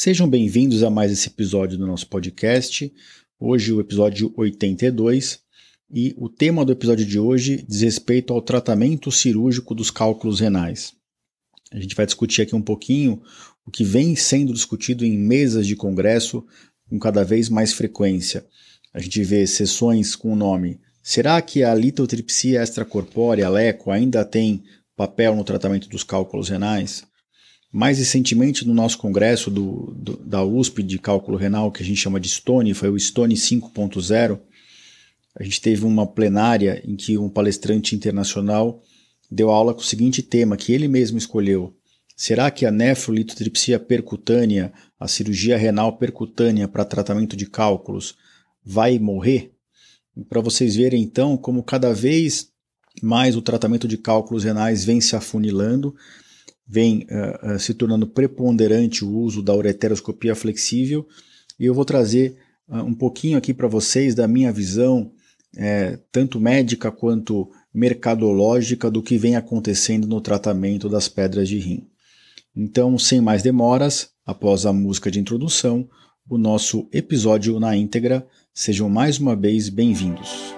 Sejam bem-vindos a mais esse episódio do nosso podcast. Hoje, o episódio 82. E o tema do episódio de hoje diz respeito ao tratamento cirúrgico dos cálculos renais. A gente vai discutir aqui um pouquinho o que vem sendo discutido em mesas de congresso com cada vez mais frequência. A gente vê sessões com o nome Será que a litotripsia extracorpórea, LECO, ainda tem papel no tratamento dos cálculos renais? Mais recentemente, no nosso congresso do, do, da USP de cálculo renal, que a gente chama de STONE, foi o STONE 5.0, a gente teve uma plenária em que um palestrante internacional deu aula com o seguinte tema, que ele mesmo escolheu. Será que a nefrolitotripsia percutânea, a cirurgia renal percutânea para tratamento de cálculos, vai morrer? Para vocês verem então como cada vez mais o tratamento de cálculos renais vem se afunilando, vem uh, uh, se tornando preponderante o uso da ureteroscopia flexível, e eu vou trazer uh, um pouquinho aqui para vocês da minha visão, é, tanto médica quanto mercadológica, do que vem acontecendo no tratamento das pedras de rim. Então, sem mais demoras, após a música de introdução, o nosso episódio na íntegra. Sejam mais uma vez bem-vindos.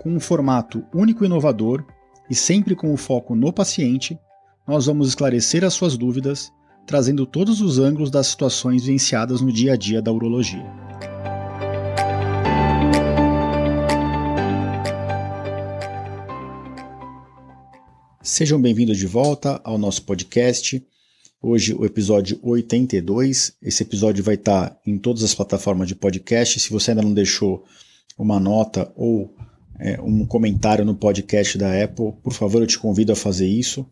com um formato único e inovador e sempre com o foco no paciente, nós vamos esclarecer as suas dúvidas, trazendo todos os ângulos das situações vivenciadas no dia a dia da urologia. Sejam bem-vindos de volta ao nosso podcast. Hoje o episódio 82. Esse episódio vai estar em todas as plataformas de podcast. Se você ainda não deixou uma nota ou é, um comentário no podcast da Apple, por favor, eu te convido a fazer isso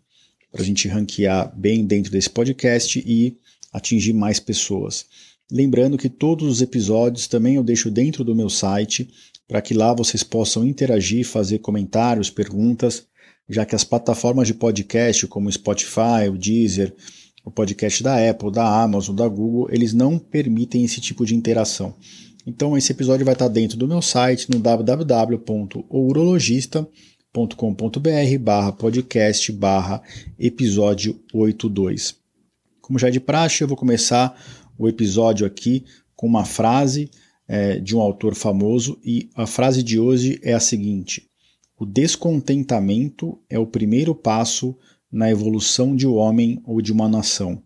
para a gente ranquear bem dentro desse podcast e atingir mais pessoas. Lembrando que todos os episódios também eu deixo dentro do meu site para que lá vocês possam interagir, fazer comentários, perguntas, já que as plataformas de podcast como o Spotify, o Deezer, o podcast da Apple, da Amazon, da Google, eles não permitem esse tipo de interação. Então esse episódio vai estar dentro do meu site no www.ourologista.com.br barra podcast barra episódio 82. Como já é de praxe, eu vou começar o episódio aqui com uma frase é, de um autor famoso e a frase de hoje é a seguinte: O descontentamento é o primeiro passo na evolução de um homem ou de uma nação.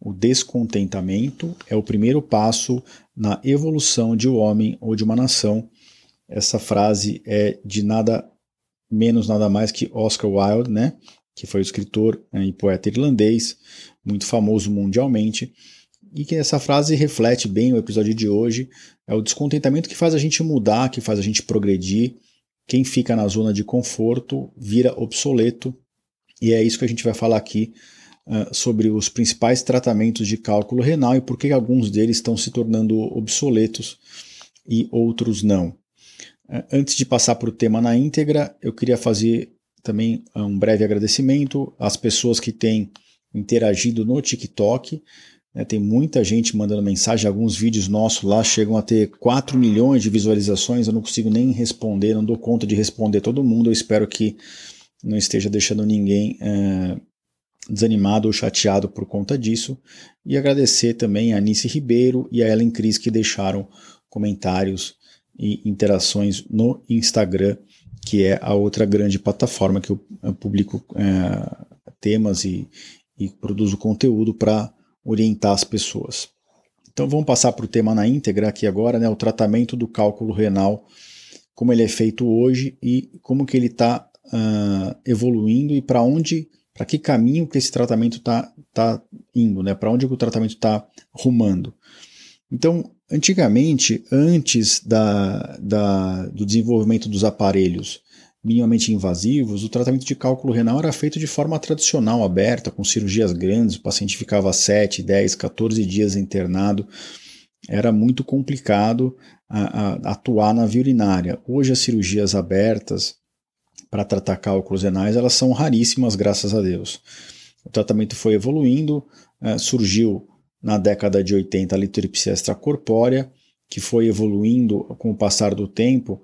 O descontentamento é o primeiro passo na evolução de um homem ou de uma nação. Essa frase é de nada menos, nada mais que Oscar Wilde, né? que foi o escritor né, e poeta irlandês, muito famoso mundialmente, e que essa frase reflete bem o episódio de hoje. É o descontentamento que faz a gente mudar, que faz a gente progredir. Quem fica na zona de conforto vira obsoleto, e é isso que a gente vai falar aqui uh, sobre os principais tratamentos de cálculo renal e por que alguns deles estão se tornando obsoletos e outros não. Uh, antes de passar para o tema na íntegra, eu queria fazer também um breve agradecimento às pessoas que têm interagido no TikTok. Né, tem muita gente mandando mensagem, alguns vídeos nossos lá chegam a ter 4 milhões de visualizações. Eu não consigo nem responder, não dou conta de responder todo mundo. Eu espero que não esteja deixando ninguém uh, desanimado ou chateado por conta disso. E agradecer também a Anice Ribeiro e a Ellen Cris que deixaram comentários e interações no Instagram, que é a outra grande plataforma que eu publico é, temas e, e produzo conteúdo para orientar as pessoas. Então vamos passar para o tema na íntegra aqui agora, né, o tratamento do cálculo renal, como ele é feito hoje e como que ele está uh, ah, evoluindo e para onde para que caminho que esse tratamento está tá indo, né? para onde o tratamento está rumando. Então, antigamente, antes da, da, do desenvolvimento dos aparelhos minimamente invasivos, o tratamento de cálculo renal era feito de forma tradicional, aberta, com cirurgias grandes, o paciente ficava 7, 10, 14 dias internado. Era muito complicado a, a, atuar na via urinária. Hoje as cirurgias abertas para tratar cálculos renais, elas são raríssimas, graças a Deus. O tratamento foi evoluindo, uh, surgiu na década de 80 a litripsia extracorpórea, que foi evoluindo com o passar do tempo,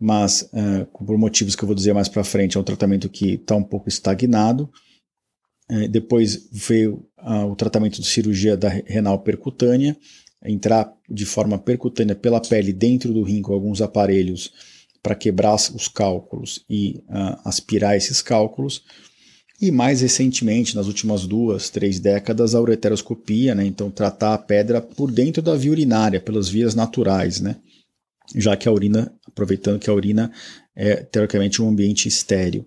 mas uh, por motivos que eu vou dizer mais para frente, é um tratamento que está um pouco estagnado. Uh, depois veio o tratamento de cirurgia da renal percutânea, entrar de forma percutânea pela pele dentro do rim com alguns aparelhos para quebrar os cálculos e uh, aspirar esses cálculos. E mais recentemente, nas últimas duas, três décadas, a ureteroscopia, né? então tratar a pedra por dentro da via urinária, pelas vias naturais, né? já que a urina, aproveitando que a urina é teoricamente um ambiente estéreo.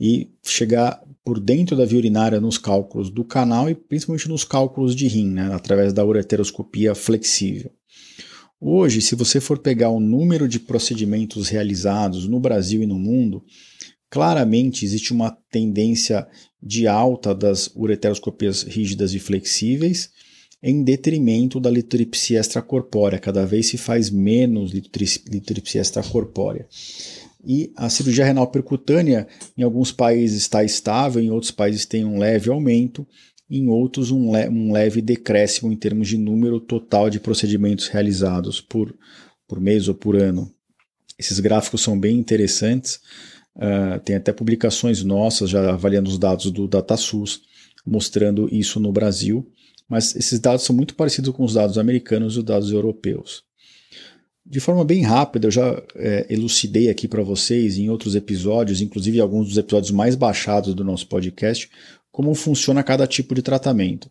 E chegar por dentro da via urinária nos cálculos do canal e principalmente nos cálculos de rim, né? através da ureteroscopia flexível. Hoje, se você for pegar o número de procedimentos realizados no Brasil e no mundo, claramente existe uma tendência de alta das ureteroscopias rígidas e flexíveis, em detrimento da litripsia extracorpórea. Cada vez se faz menos litripsia extracorpórea. E a cirurgia renal percutânea, em alguns países está estável, em outros países tem um leve aumento, em outros um, le um leve decréscimo em termos de número total de procedimentos realizados por, por mês ou por ano. Esses gráficos são bem interessantes, uh, tem até publicações nossas já avaliando os dados do DataSUS, mostrando isso no Brasil, mas esses dados são muito parecidos com os dados americanos e os dados europeus. De forma bem rápida, eu já é, elucidei aqui para vocês em outros episódios, inclusive alguns dos episódios mais baixados do nosso podcast, como funciona cada tipo de tratamento.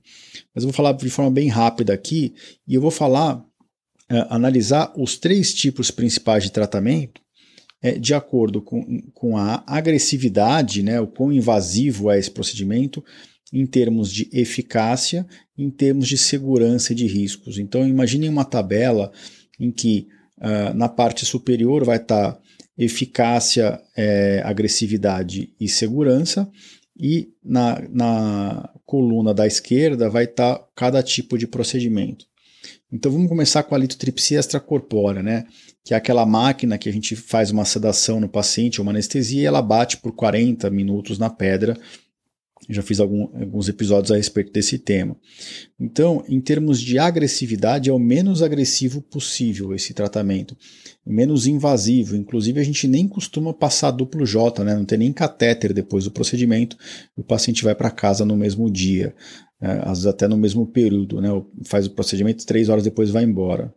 Mas eu vou falar de forma bem rápida aqui e eu vou falar, é, analisar os três tipos principais de tratamento é, de acordo com, com a agressividade, né, o quão invasivo é esse procedimento, em termos de eficácia, em termos de segurança e de riscos. Então, imaginem uma tabela em que uh, na parte superior vai estar tá eficácia, é, agressividade e segurança, e na, na coluna da esquerda vai estar tá cada tipo de procedimento. Então vamos começar com a litotripsia extracorpórea, né? que é aquela máquina que a gente faz uma sedação no paciente, uma anestesia, e ela bate por 40 minutos na pedra. Já fiz algum, alguns episódios a respeito desse tema. Então, em termos de agressividade, é o menos agressivo possível esse tratamento menos invasivo. Inclusive, a gente nem costuma passar duplo J, né? não tem nem catéter depois do procedimento, o paciente vai para casa no mesmo dia, né? às vezes até no mesmo período, né? faz o procedimento, três horas depois vai embora.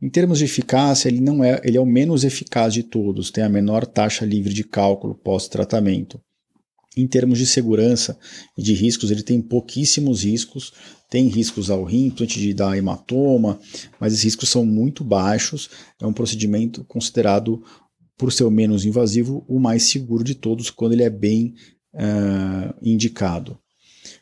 Em termos de eficácia, ele não é, ele é o menos eficaz de todos, tem a menor taxa livre de cálculo pós-tratamento. Em termos de segurança e de riscos, ele tem pouquíssimos riscos, tem riscos ao rim, principalmente de dar hematoma, mas esses riscos são muito baixos. É um procedimento considerado, por ser o menos invasivo, o mais seguro de todos quando ele é bem uh, indicado.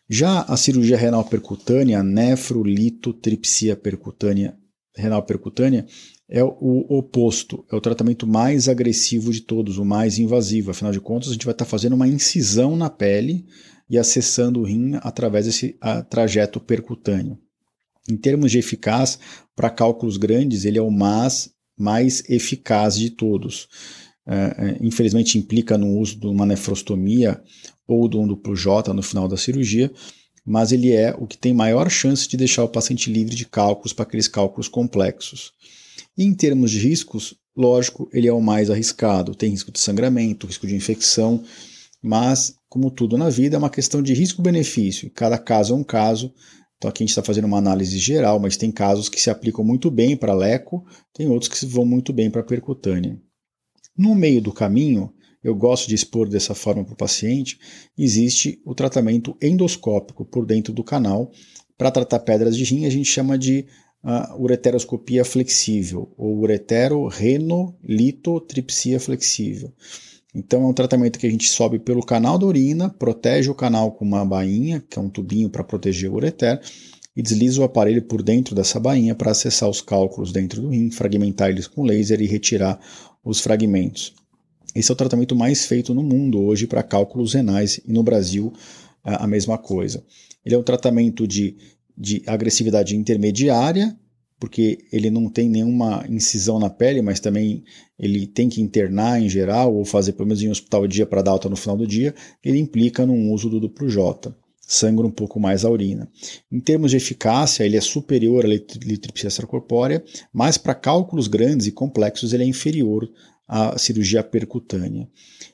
Já a cirurgia renal percutânea, nefrolitotripsia percutânea, renal percutânea, é o oposto, é o tratamento mais agressivo de todos, o mais invasivo. Afinal de contas, a gente vai estar fazendo uma incisão na pele e acessando o rim através desse trajeto percutâneo. Em termos de eficácia, para cálculos grandes, ele é o mais, mais eficaz de todos. É, é, infelizmente, implica no uso de uma nefrostomia ou de um duplo J no final da cirurgia, mas ele é o que tem maior chance de deixar o paciente livre de cálculos para aqueles cálculos complexos. E em termos de riscos, lógico, ele é o mais arriscado. Tem risco de sangramento, risco de infecção, mas, como tudo na vida, é uma questão de risco-benefício. Cada caso é um caso. Então aqui a gente está fazendo uma análise geral, mas tem casos que se aplicam muito bem para leco, tem outros que vão muito bem para percutânea. No meio do caminho, eu gosto de expor dessa forma para o paciente, existe o tratamento endoscópico por dentro do canal. Para tratar pedras de rim, a gente chama de uh, ureteroscopia flexível, ou uretero-renolitotripsia flexível. Então é um tratamento que a gente sobe pelo canal da urina, protege o canal com uma bainha, que é um tubinho para proteger o ureter, e desliza o aparelho por dentro dessa bainha para acessar os cálculos dentro do rim, fragmentar eles com laser e retirar os fragmentos. Esse é o tratamento mais feito no mundo hoje para cálculos renais e no Brasil a mesma coisa. Ele é um tratamento de, de agressividade intermediária, porque ele não tem nenhuma incisão na pele, mas também ele tem que internar em geral, ou fazer pelo menos em um hospital dia para dar alta no final do dia, ele implica no uso do duplo J. Sangra um pouco mais a urina. Em termos de eficácia, ele é superior à litripsia extracorpórea, mas para cálculos grandes e complexos ele é inferior à cirurgia percutânea.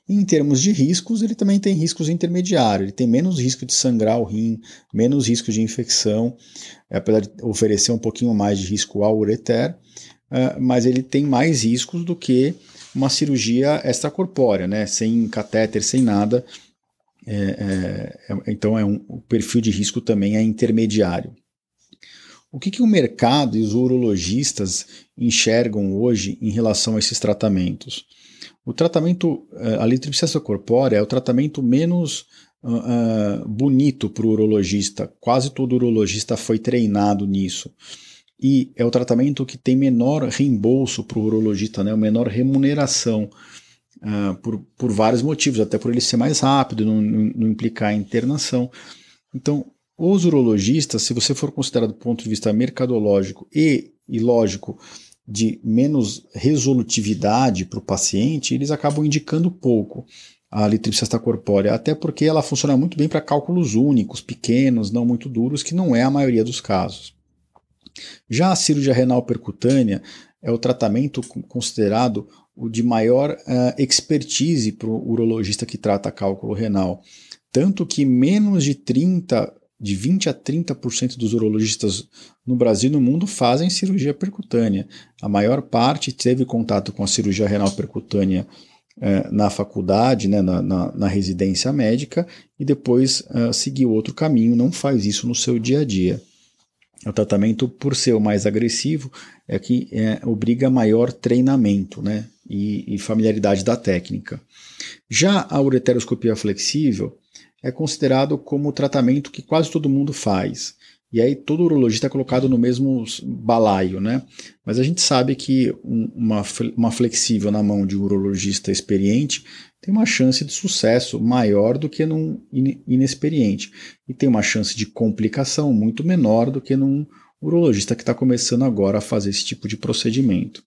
Em termos de riscos, ele também tem riscos intermediários, ele tem menos risco de sangrar o rim, menos risco de infecção, apesar de oferecer um pouquinho mais de risco ao ureter, uh, mas ele tem mais riscos do que uma cirurgia extracorpórea, né? sem catéter, sem nada. É, é, é, então é um, o perfil de risco também é intermediário. O que, que o mercado e os urologistas enxergam hoje em relação a esses tratamentos? O tratamento, eh, a litripsia corpórea é o tratamento menos uh, bonito para o urologista. Quase todo urologista foi treinado nisso. E é o tratamento que tem menor reembolso para o urologista, né? menor remuneração. Uh, por, por vários motivos, até por ele ser mais rápido, não, não, não implicar internação. Então, os urologistas, se você for considerar do ponto de vista mercadológico e, e lógico, de menos resolutividade para o paciente, eles acabam indicando pouco a litripsia corpórea, até porque ela funciona muito bem para cálculos únicos, pequenos, não muito duros, que não é a maioria dos casos. Já a cirurgia renal percutânea é o tratamento considerado o de maior uh, expertise para o urologista que trata cálculo renal. Tanto que menos de 30 de 20 a 30% dos urologistas no Brasil e no mundo fazem cirurgia percutânea. A maior parte teve contato com a cirurgia renal percutânea eh, na faculdade, né, na, na, na, residência médica, e depois eh, seguiu outro caminho, não faz isso no seu dia a dia. O tratamento, por ser o mais agressivo, é que é, obriga maior treinamento né, e, e familiaridade da técnica. Já a ureteroscopia flexível, é considerado como o tratamento que quase todo mundo faz. E aí todo urologista é colocado no mesmo balaio, né? Mas a gente sabe que uma, uma flexível na mão de um urologista experiente tem uma chance de sucesso maior do que num inexperiente. E tem uma chance de complicação muito menor do que num urologista que está começando agora a fazer esse tipo de procedimento.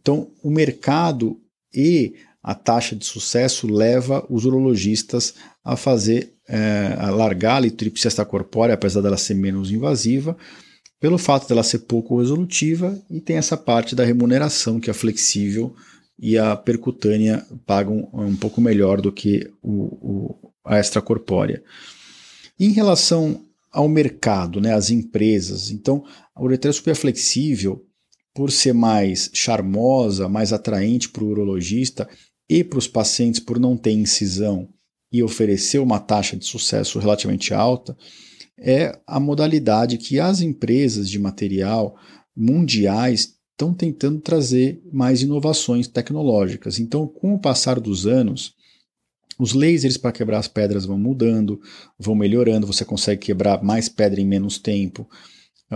Então, o mercado e a taxa de sucesso leva os urologistas a fazer, é, a largar a litripsia apesar dela ser menos invasiva, pelo fato dela ser pouco resolutiva e tem essa parte da remuneração que a flexível e a percutânea pagam um pouco melhor do que o, o, a extracorpórea. Em relação ao mercado, né, as empresas, então a ureteroscopia flexível, por ser mais charmosa, mais atraente para o urologista, e para os pacientes por não ter incisão e oferecer uma taxa de sucesso relativamente alta, é a modalidade que as empresas de material mundiais estão tentando trazer mais inovações tecnológicas. Então, com o passar dos anos, os lasers para quebrar as pedras vão mudando, vão melhorando, você consegue quebrar mais pedra em menos tempo.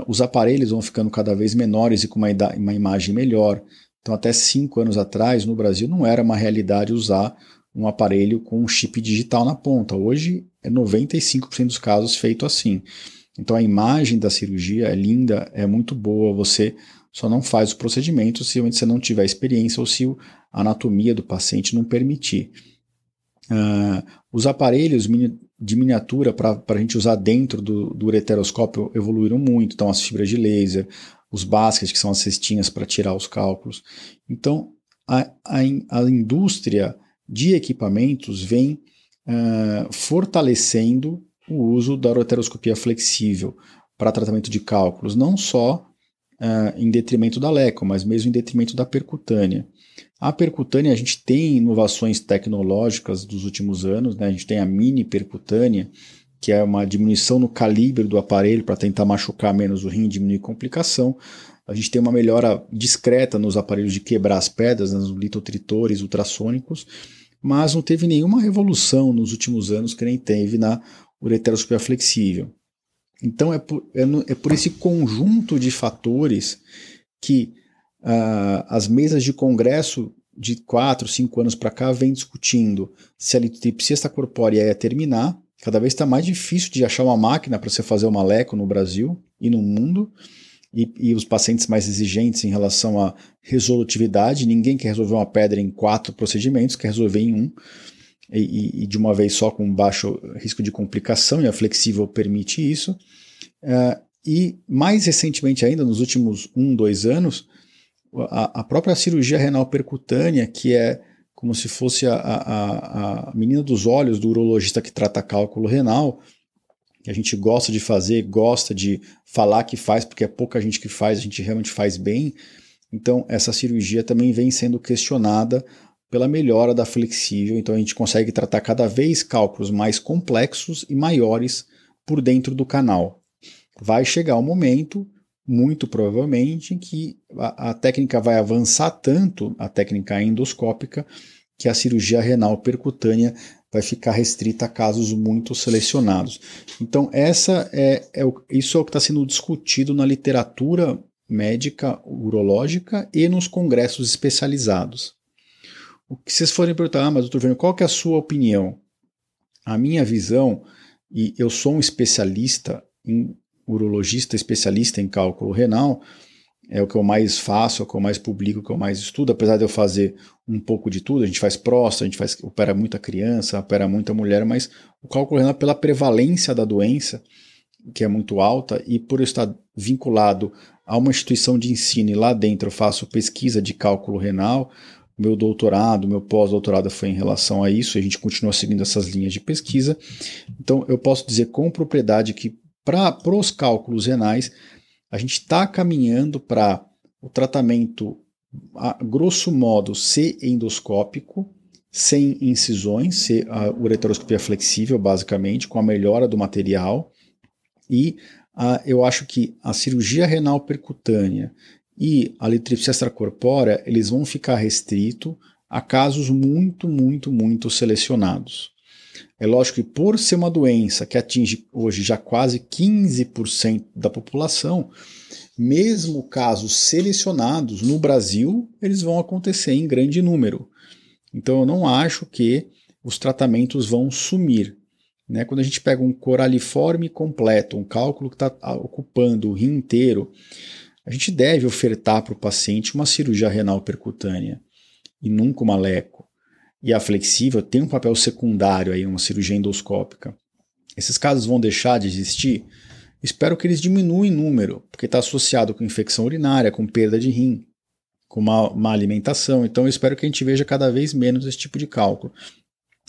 Os aparelhos vão ficando cada vez menores e com uma, uma imagem melhor. Então, até cinco anos atrás, no Brasil, não era uma realidade usar um aparelho com um chip digital na ponta. Hoje, é 95% dos casos feito assim. Então, a imagem da cirurgia é linda, é muito boa. Você só não faz o procedimento se você não tiver experiência ou se a anatomia do paciente não permitir. Uh, os aparelhos de miniatura para a gente usar dentro do, do ureteroscópio evoluíram muito. Então, as fibras de laser, os baskets, que são as cestinhas para tirar os cálculos. Então, a, a, a indústria de equipamentos vem uh, fortalecendo o uso da roteroscopia flexível para tratamento de cálculos, não só uh, em detrimento da leco, mas mesmo em detrimento da percutânea. A percutânea, a gente tem inovações tecnológicas dos últimos anos, né? a gente tem a mini percutânea, que é uma diminuição no calibre do aparelho para tentar machucar menos o rim e diminuir complicação. A gente tem uma melhora discreta nos aparelhos de quebrar as pedras, nos litotritores ultrassônicos, mas não teve nenhuma revolução nos últimos anos que nem teve na ureteroscopia flexível. Então é por, é, no, é por esse conjunto de fatores que uh, as mesas de congresso de 4, 5 anos para cá vem discutindo se a litripsia extracorpórea ia terminar. Cada vez está mais difícil de achar uma máquina para você fazer uma leco no Brasil e no mundo. E, e, os pacientes mais exigentes em relação à resolutividade. Ninguém quer resolver uma pedra em quatro procedimentos, quer resolver em um e, e de uma vez só com baixo risco de complicação, e a flexível permite isso. Uh, e mais recentemente ainda, nos últimos um, dois anos, a, a própria cirurgia renal percutânea, que é como se fosse a, a, a menina dos olhos do urologista que trata cálculo renal, que a gente gosta de fazer, gosta de falar que faz, porque é pouca gente que faz, a gente realmente faz bem. Então, essa cirurgia também vem sendo questionada pela melhora da flexível, então a gente consegue tratar cada vez cálculos mais complexos e maiores por dentro do canal. Vai chegar um momento, muito provavelmente, que a, a técnica vai avançar tanto, a técnica endoscópica, que a cirurgia renal percutânea vai ficar restrita a casos muito selecionados. Então, essa é, é isso é o que está sendo discutido na literatura médica urológica e nos congressos especializados. O que vocês forem perguntar, ah, mas doutor Vênio, qual que é a sua opinião? A minha visão, e eu sou um especialista em urologista, especialista em cálculo renal, é o que eu mais faço, é o que eu mais publico, é o que eu mais estudo, apesar de eu fazer um pouco de tudo, a gente faz próstata, a gente faz, opera muita criança, opera muita mulher, mas o cálculo renal, pela prevalência da doença, que é muito alta, e por eu estar vinculado a uma instituição de ensino e lá dentro eu faço pesquisa de cálculo renal, meu doutorado, meu pós-doutorado foi em relação a isso, a gente continua seguindo essas linhas de pesquisa. Então, eu posso dizer com propriedade que para os cálculos renais, a gente está caminhando para o tratamento, a grosso modo, ser endoscópico, sem incisões, ser a ureteroscopia flexível, basicamente, com a melhora do material. E uh, eu acho que a cirurgia renal percutânea e a litripsia extracorpórea, eles vão ficar restrito a casos muito, muito, muito selecionados. É lógico que por ser uma doença que atinge hoje já quase 15% da população, mesmo casos selecionados no Brasil, eles vão acontecer em grande número. Então eu não acho que os tratamentos vão sumir. Né? Quando a gente pega um coraliforme completo, um cálculo que está ocupando o rim inteiro, a gente deve ofertar para o paciente uma cirurgia renal percutânea e nunca uma leco. E a flexível tem um papel secundário aí, uma cirurgia endoscópica. Esses casos vão deixar de existir? Espero que eles diminuam em número, porque está associado com infecção urinária, com perda de rim, com má, má alimentação. Então eu espero que a gente veja cada vez menos esse tipo de cálculo.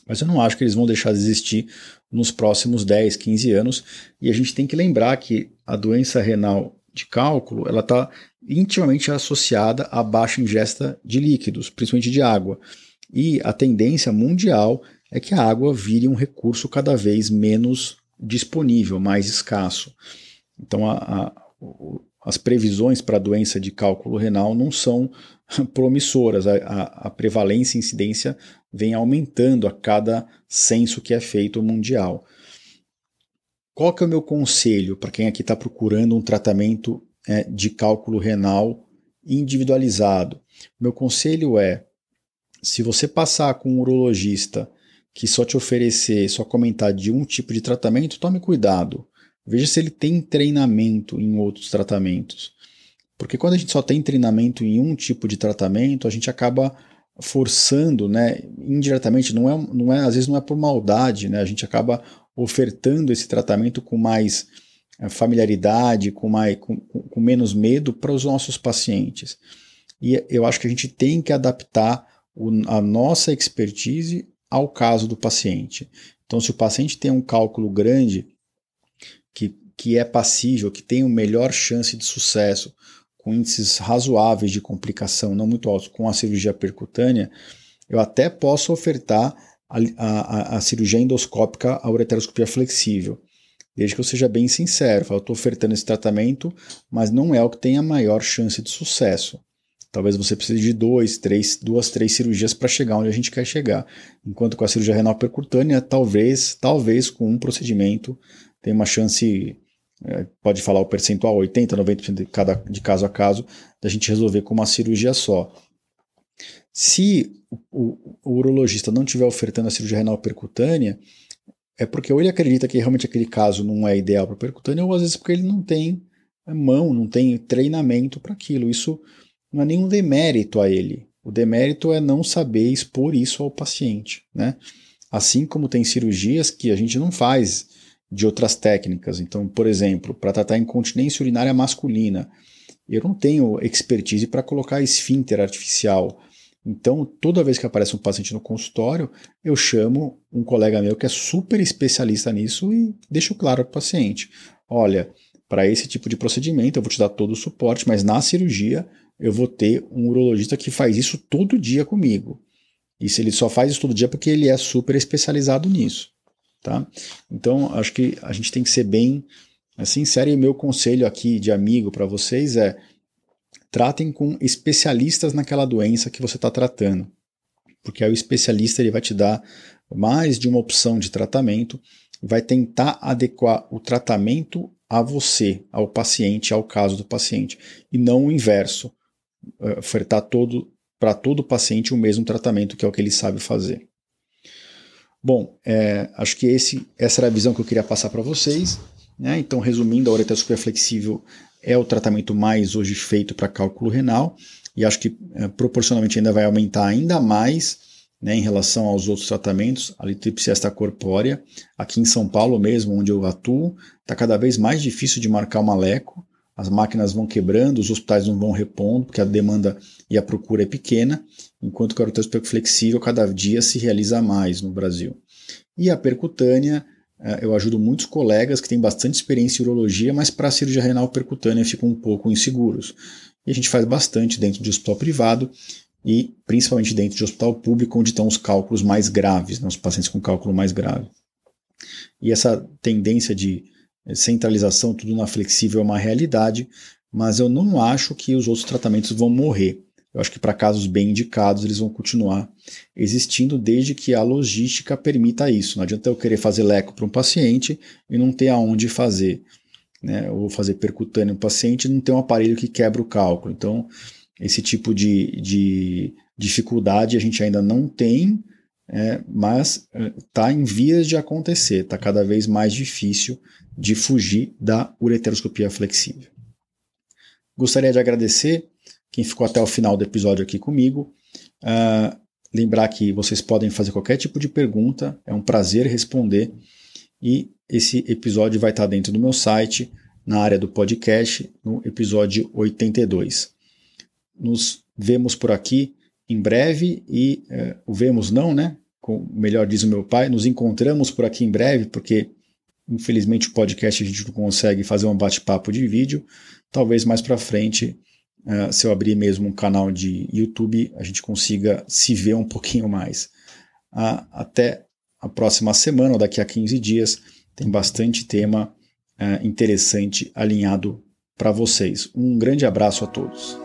Mas eu não acho que eles vão deixar de existir nos próximos 10, 15 anos. E a gente tem que lembrar que a doença renal de cálculo, ela está intimamente associada à baixa ingesta de líquidos, principalmente de água. E a tendência mundial é que a água vire um recurso cada vez menos disponível, mais escasso. Então, a, a, as previsões para a doença de cálculo renal não são promissoras. A, a, prevalência e incidência vem aumentando a cada censo que é feito mundial. Qual que é o meu conselho para quem aqui está procurando um tratamento é, de cálculo renal individualizado? Meu conselho é, se você passar com um urologista que só te oferecer, só comentar de um tipo de tratamento, tome cuidado. Veja se ele tem treinamento em outros tratamentos. Porque quando a gente só tem treinamento em um tipo de tratamento, a gente acaba forçando, né, indiretamente, não é, não é, às vezes não é por maldade, né, a gente acaba ofertando esse tratamento com mais eh, familiaridade, com, mais, com, com menos medo para os nossos pacientes. E eu acho que a gente tem que adaptar a nossa expertise ao caso do paciente. Então, se o paciente tem um cálculo grande, que, que é passível, que tem uma melhor chance de sucesso, com índices razoáveis de complicação, não muito altos, com a cirurgia percutânea, eu até posso ofertar a, a, a cirurgia endoscópica, a ureteroscopia flexível. Desde que eu seja bem sincero, eu estou ofertando esse tratamento, mas não é o que tem a maior chance de sucesso. Talvez você precise de dois, três, duas, três cirurgias para chegar onde a gente quer chegar. Enquanto com a cirurgia renal percutânea, talvez, talvez com um procedimento tenha uma chance é, pode falar o percentual, 80%, 90% de, cada, de caso a caso, da gente resolver com uma cirurgia só. Se o, o, urologista não estiver ofertando a cirurgia renal percutânea, é porque ou ele acredita que realmente aquele caso não é ideal para percutânea, ou às vezes porque ele não tem mão, não tem treinamento para aquilo. Isso não é nenhum demérito a ele. O demérito é não saber expor isso ao paciente, né? Assim como tem cirurgias que a gente não faz de outras técnicas. Então, por exemplo, para tratar incontinência urinária masculina, eu não tenho expertise para colocar esfíncter artificial. Então, toda vez que aparece um paciente no consultório, eu chamo um colega meu que é super especialista nisso e deixo claro para o paciente: olha, para esse tipo de procedimento eu vou te dar todo o suporte, mas na cirurgia eu vou ter um urologista que faz isso todo dia comigo. E se ele só faz isso todo dia porque ele é super especializado nisso. Tá? Então, acho que a gente tem que ser bem sincero e meu conselho aqui de amigo para vocês é tratem com especialistas naquela doença que você está tratando, porque aí o especialista ele vai te dar mais de uma opção de tratamento, vai tentar adequar o tratamento a você, ao paciente, ao caso do paciente, e não o inverso, ofertar todo para todo paciente o mesmo tratamento que é o que ele sabe fazer. Bom, é, acho que esse, essa era a visão que eu queria passar para vocês. Né? Então, resumindo, a ureteroscopia flexível é o tratamento mais hoje feito para cálculo renal e acho que é, proporcionalmente ainda vai aumentar ainda mais né, em relação aos outros tratamentos. A litripsia extracorpórea, aqui em São Paulo mesmo, onde eu atuo, está cada vez mais difícil de marcar uma leco. As máquinas vão quebrando, os hospitais não vão repondo, porque a demanda e a procura é pequena, enquanto que a ureteroscopia flexível cada dia se realiza mais no Brasil. E a percutânea, é, eu ajudo muitos colegas que têm bastante experiência em urologia, mas para a cirurgia renal percutânea ficam um pouco inseguros. E a gente faz bastante dentro de hospital privado e principalmente dentro de hospital público, onde estão os cálculos mais graves, né, os pacientes com cálculo mais grave. E essa tendência de centralização, tudo na flexível, é uma realidade, mas eu não acho que os outros tratamentos vão morrer. Eu acho que para casos bem indicados eles vão continuar existindo desde que a logística permita isso. Não adianta eu querer fazer leco para um paciente e não ter aonde fazer. Né? Ou fazer percutâneo no paciente e não ter um aparelho que quebra o cálculo. Então, esse tipo de, de dificuldade a gente ainda não tem, é, mas está é, em vias de acontecer. Está cada vez mais difícil de fugir da ureteroscopia flexível. Gostaria de agradecer quem ficou até o final do episódio aqui comigo. Uh, lembrar que vocês podem fazer qualquer tipo de pergunta, é um prazer responder. E esse episódio vai estar dentro do meu site, na área do podcast, no episódio 82. Nos vemos por aqui em breve e uh, o vemos não, né? Melhor diz o meu pai, nos encontramos por aqui em breve, porque infelizmente o podcast a gente não consegue fazer um bate-papo de vídeo. Talvez mais para frente uh, se eu abrir mesmo um canal de YouTube, a gente consiga se ver um pouquinho mais. Uh, até a próxima semana, ou daqui a 15 dias, tem bastante tema uh, interessante alinhado para vocês. Um grande abraço a todos.